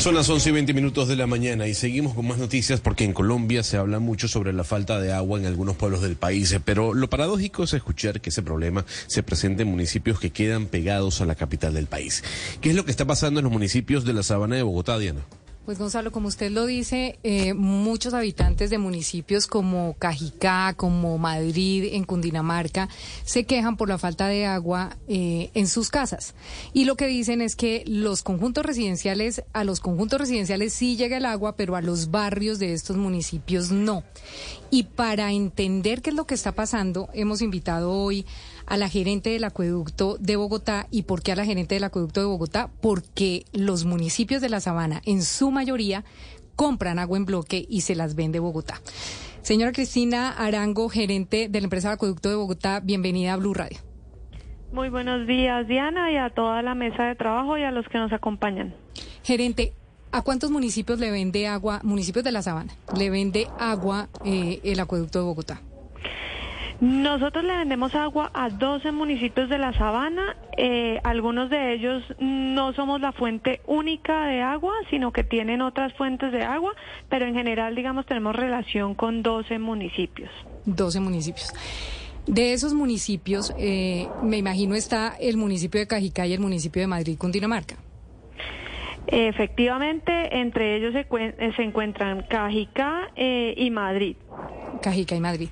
Son las 11 y 20 minutos de la mañana y seguimos con más noticias porque en Colombia se habla mucho sobre la falta de agua en algunos pueblos del país, pero lo paradójico es escuchar que ese problema se presenta en municipios que quedan pegados a la capital del país. ¿Qué es lo que está pasando en los municipios de la sabana de Bogotá, Diana? Pues Gonzalo, como usted lo dice, eh, muchos habitantes de municipios como Cajicá, como Madrid, en Cundinamarca, se quejan por la falta de agua eh, en sus casas. Y lo que dicen es que los conjuntos residenciales, a los conjuntos residenciales sí llega el agua, pero a los barrios de estos municipios no. Y para entender qué es lo que está pasando, hemos invitado hoy a la gerente del acueducto de Bogotá. ¿Y por qué a la gerente del acueducto de Bogotá? Porque los municipios de la Sabana, en su mayoría, compran agua en bloque y se las vende Bogotá. Señora Cristina Arango, gerente de la empresa del acueducto de Bogotá, bienvenida a Blue Radio. Muy buenos días, Diana, y a toda la mesa de trabajo y a los que nos acompañan. Gerente, ¿a cuántos municipios le vende agua, municipios de la Sabana, le vende agua eh, el acueducto de Bogotá? Nosotros le vendemos agua a 12 municipios de la sabana. Eh, algunos de ellos no somos la fuente única de agua, sino que tienen otras fuentes de agua, pero en general, digamos, tenemos relación con 12 municipios. 12 municipios. De esos municipios, eh, me imagino está el municipio de Cajicá y el municipio de Madrid, Cundinamarca. Efectivamente, entre ellos se, encuentran Cajicá eh, y Madrid. Cajicá y Madrid.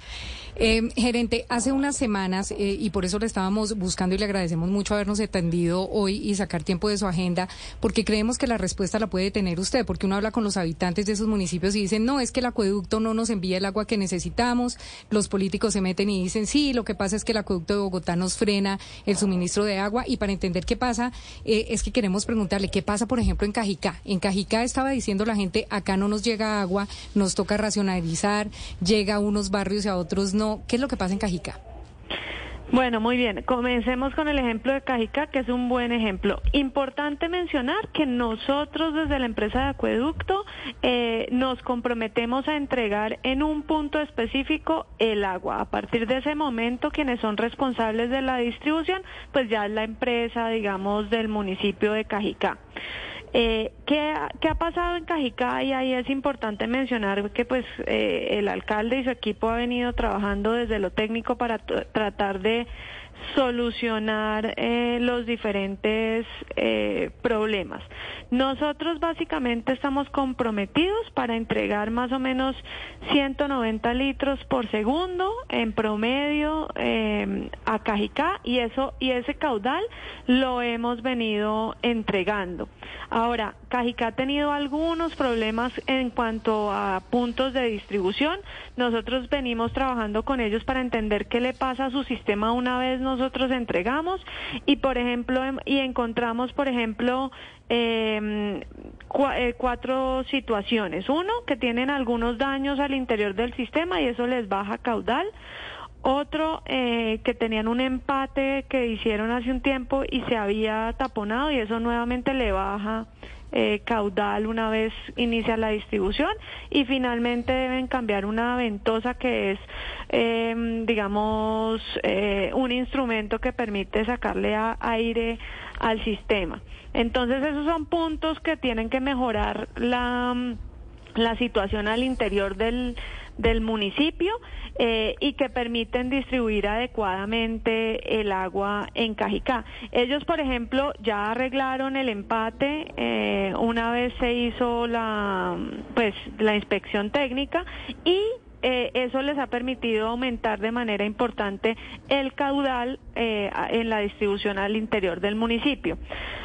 Eh, gerente, hace unas semanas, eh, y por eso le estábamos buscando y le agradecemos mucho habernos atendido hoy y sacar tiempo de su agenda, porque creemos que la respuesta la puede tener usted, porque uno habla con los habitantes de esos municipios y dicen, no, es que el acueducto no nos envía el agua que necesitamos, los políticos se meten y dicen, sí, lo que pasa es que el acueducto de Bogotá nos frena el suministro de agua, y para entender qué pasa, eh, es que queremos preguntarle, ¿qué pasa, por ejemplo, en Cajicá? En Cajicá estaba diciendo la gente, acá no nos llega agua, nos toca racionalizar, llega a unos barrios y a otros no, ¿Qué es lo que pasa en Cajica? Bueno, muy bien. Comencemos con el ejemplo de Cajica, que es un buen ejemplo. Importante mencionar que nosotros desde la empresa de acueducto eh, nos comprometemos a entregar en un punto específico el agua. A partir de ese momento, quienes son responsables de la distribución, pues ya es la empresa, digamos, del municipio de Cajica. Eh, ¿qué, ha pasado en Cajicá? Y ahí es importante mencionar que pues eh, el alcalde y su equipo ha venido trabajando desde lo técnico para tratar de solucionar eh, los diferentes eh, problemas. Nosotros básicamente estamos comprometidos para entregar más o menos 190 litros por segundo en promedio eh, a Cajicá y eso y ese caudal lo hemos venido entregando. Ahora, Cajicá ha tenido algunos problemas en cuanto a puntos de distribución. Nosotros venimos trabajando con ellos para entender qué le pasa a su sistema una vez nosotros entregamos y, por ejemplo, em, y encontramos, por ejemplo, em, eh, cuatro situaciones. Uno, que tienen algunos daños al interior del sistema y eso les baja caudal. Otro, eh, que tenían un empate que hicieron hace un tiempo y se había taponado y eso nuevamente le baja eh, caudal una vez inicia la distribución y finalmente deben cambiar una ventosa que es, eh, digamos, eh, un instrumento que permite sacarle aire al sistema. Entonces esos son puntos que tienen que mejorar la, la situación al interior del del municipio eh, y que permiten distribuir adecuadamente el agua en Cajicá. Ellos, por ejemplo, ya arreglaron el empate eh, una vez se hizo la pues la inspección técnica y eh, eso les ha permitido aumentar de manera importante el caudal eh, en la distribución al interior del municipio.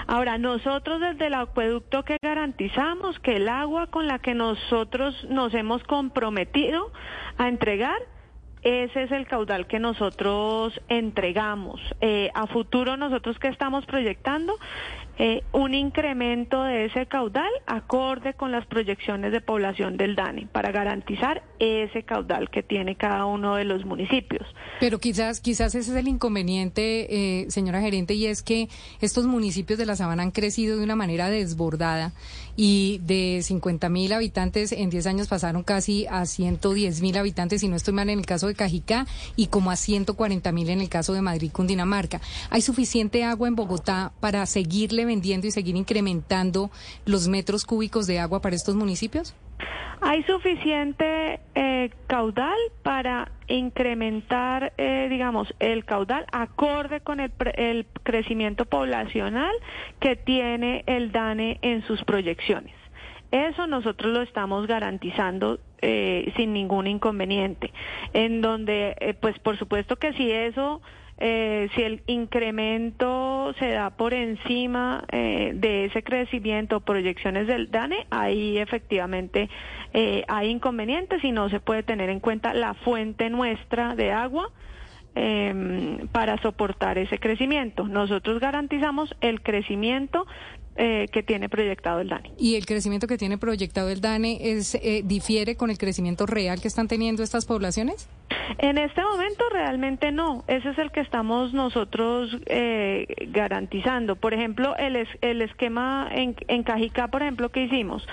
Ahora, nosotros desde el acueducto que garantizamos que el agua con la que nosotros nos hemos comprometido a entregar ese es el caudal que nosotros entregamos. Eh, a futuro nosotros que estamos proyectando eh, un incremento de ese caudal acorde con las proyecciones de población del DANE para garantizar ese caudal que tiene cada uno de los municipios. Pero quizás, quizás ese es el inconveniente, eh, señora gerente, y es que estos municipios de la Sabana han crecido de una manera desbordada y de 50 mil habitantes en 10 años pasaron casi a 110 mil habitantes, y no estoy mal en el caso de Cajicá y como a 140 mil en el caso de Madrid, Cundinamarca. ¿Hay suficiente agua en Bogotá para seguirle vendiendo y seguir incrementando los metros cúbicos de agua para estos municipios? Hay suficiente eh, caudal para incrementar, eh, digamos, el caudal acorde con el, el crecimiento poblacional que tiene el DANE en sus proyecciones. Eso nosotros lo estamos garantizando eh, sin ningún inconveniente. En donde, eh, pues por supuesto que si eso eh, si el incremento se da por encima eh, de ese crecimiento o proyecciones del DANE, ahí efectivamente eh, hay inconvenientes y no se puede tener en cuenta la fuente nuestra de agua. Em, para soportar ese crecimiento. Nosotros garantizamos el crecimiento eh, que tiene proyectado el DANE. ¿Y el crecimiento que tiene proyectado el DANE es, eh, difiere con el crecimiento real que están teniendo estas poblaciones? En este momento realmente no. Ese es el que estamos nosotros eh, garantizando. Por ejemplo, el, el esquema en, en Cajicá, por ejemplo, que hicimos.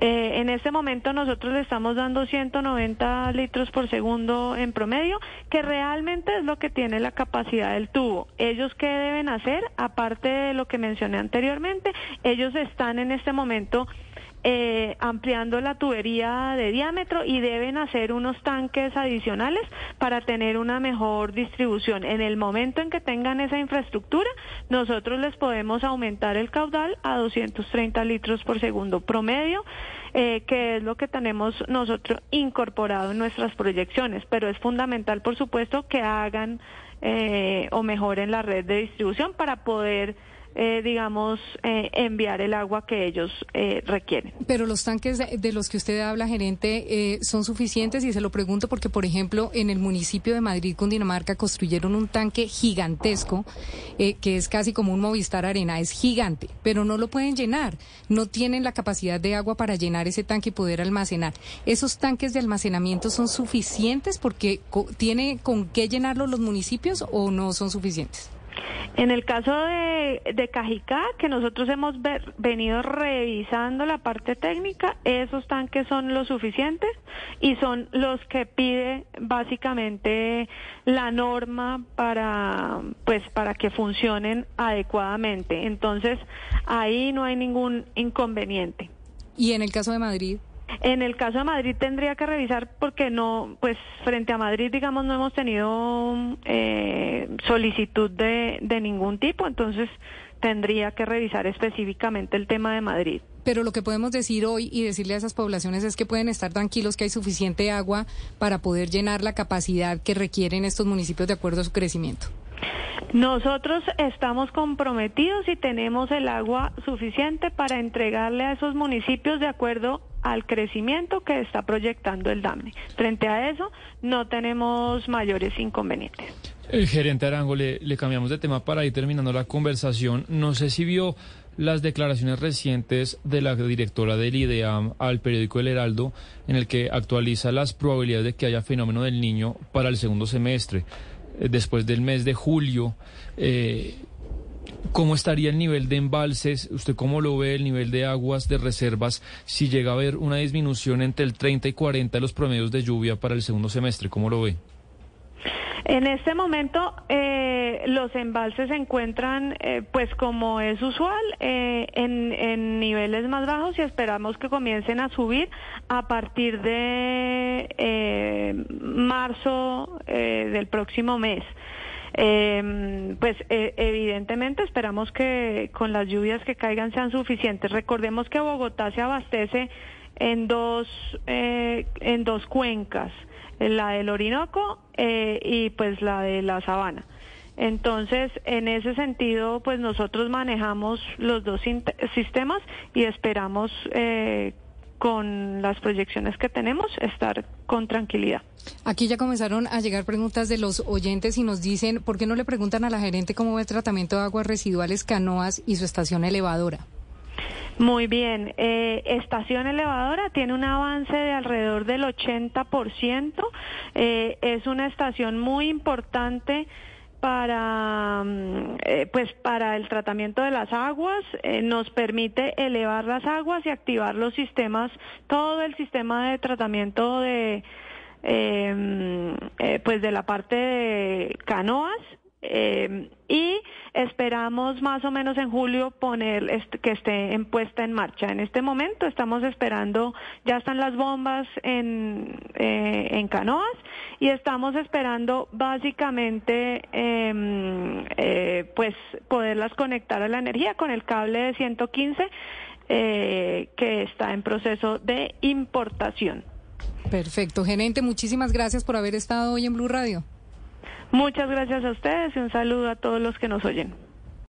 Eh, en este momento nosotros le estamos dando 190 litros por segundo en promedio, que realmente es lo que tiene la capacidad del tubo. Ellos qué deben hacer, aparte de lo que mencioné anteriormente, ellos están en este momento eh, ampliando la tubería de diámetro y deben hacer unos tanques adicionales para tener una mejor distribución. En el momento en que tengan esa infraestructura, nosotros les podemos aumentar el caudal a 230 litros por segundo promedio, eh, que es lo que tenemos nosotros incorporado en nuestras proyecciones. Pero es fundamental, por supuesto, que hagan eh, o mejoren la red de distribución para poder eh, digamos, eh, enviar el agua que ellos eh, requieren. Pero los tanques de, los que usted habla, gerente, son suficientes y se lo pregunto porque, por ejemplo, en el municipio de Madrid, Cundinamarca, construyeron un tanque gigantesco que es casi como un Movistar Arena, es gigante, pero no lo pueden llenar, no tienen la capacidad de agua para llenar ese tanque y poder almacenar. ¿Esos tanques de almacenamiento son suficientes porque tiene con qué llenarlos los municipios o no son suficientes? En el caso de, de Cajicá, que nosotros hemos venido revisando la parte técnica, esos tanques son los suficientes y son los que pide básicamente la norma para, pues, para que funcionen adecuadamente. Entonces, ahí no hay ningún inconveniente. ¿Y en el caso de Madrid? En el caso de Madrid tendría que revisar porque no, pues frente a Madrid, digamos, no hemos tenido eh, solicitud de, de ningún tipo, entonces tendría que revisar específicamente el tema de Madrid. Pero lo que podemos decir hoy y decirle a esas poblaciones es que pueden estar tranquilos que hay suficiente agua para poder llenar la capacidad que requieren estos municipios de acuerdo a su crecimiento. Nosotros estamos comprometidos y tenemos el agua suficiente para entregarle a esos municipios de acuerdo al crecimiento que está proyectando el DAMNE. Frente a eso, no tenemos mayores inconvenientes. El gerente Arango, le, cambiamos de tema para ir terminando la conversación. No sé si vio las declaraciones recientes de la directora del IDEAM al periódico El Heraldo, en el que actualiza las probabilidades de que haya fenómeno del niño para el segundo semestre, eh, después del mes de julio. Eh, ¿Cómo estaría el nivel de embalses? ¿Usted cómo lo ve el nivel de aguas de reservas si llega a haber una disminución entre el 30 y 40 de los promedios de lluvia para el segundo semestre? ¿Cómo lo ve? En este momento eh, los embalses se encuentran, eh, pues como es usual, eh, en, en, niveles más bajos y esperamos que comiencen a subir a partir de marzo del próximo mes. Eh, pues eh, evidentemente esperamos que con las lluvias que caigan sean suficientes. Recordemos que Bogotá se abastece en dos, eh, en dos cuencas, la del Orinoco eh, y pues la de la Sabana. Entonces, en ese sentido, pues nosotros manejamos los dos sistemas y esperamos eh, con las proyecciones que tenemos, estar con tranquilidad. Aquí ya comenzaron a llegar preguntas de los oyentes y nos dicen, ¿por qué no le preguntan a la gerente cómo ve el tratamiento de aguas residuales, canoas y su estación elevadora? Muy bien, eh, estación elevadora tiene un avance de alrededor del 80%, eh, es una estación muy importante para mm, eh, pues para el tratamiento de las aguas eh, nos permite elevar las aguas y activar los sistemas todo el sistema de tratamiento de eh, eh, pues de la parte de canoas eh, y esperamos más o menos en julio poner est- que esté en puesta en marcha. En este momento estamos esperando, ya están las bombas en, eh, en canoas y estamos esperando básicamente em, eh, pues poderlas conectar a la energía con el cable de 115 eh, que está en proceso de importación. Perfecto. Gerente, muchísimas gracias por haber estado hoy en Blue Radio. Muchas gracias a ustedes y un saludo a todos los que nos oyen.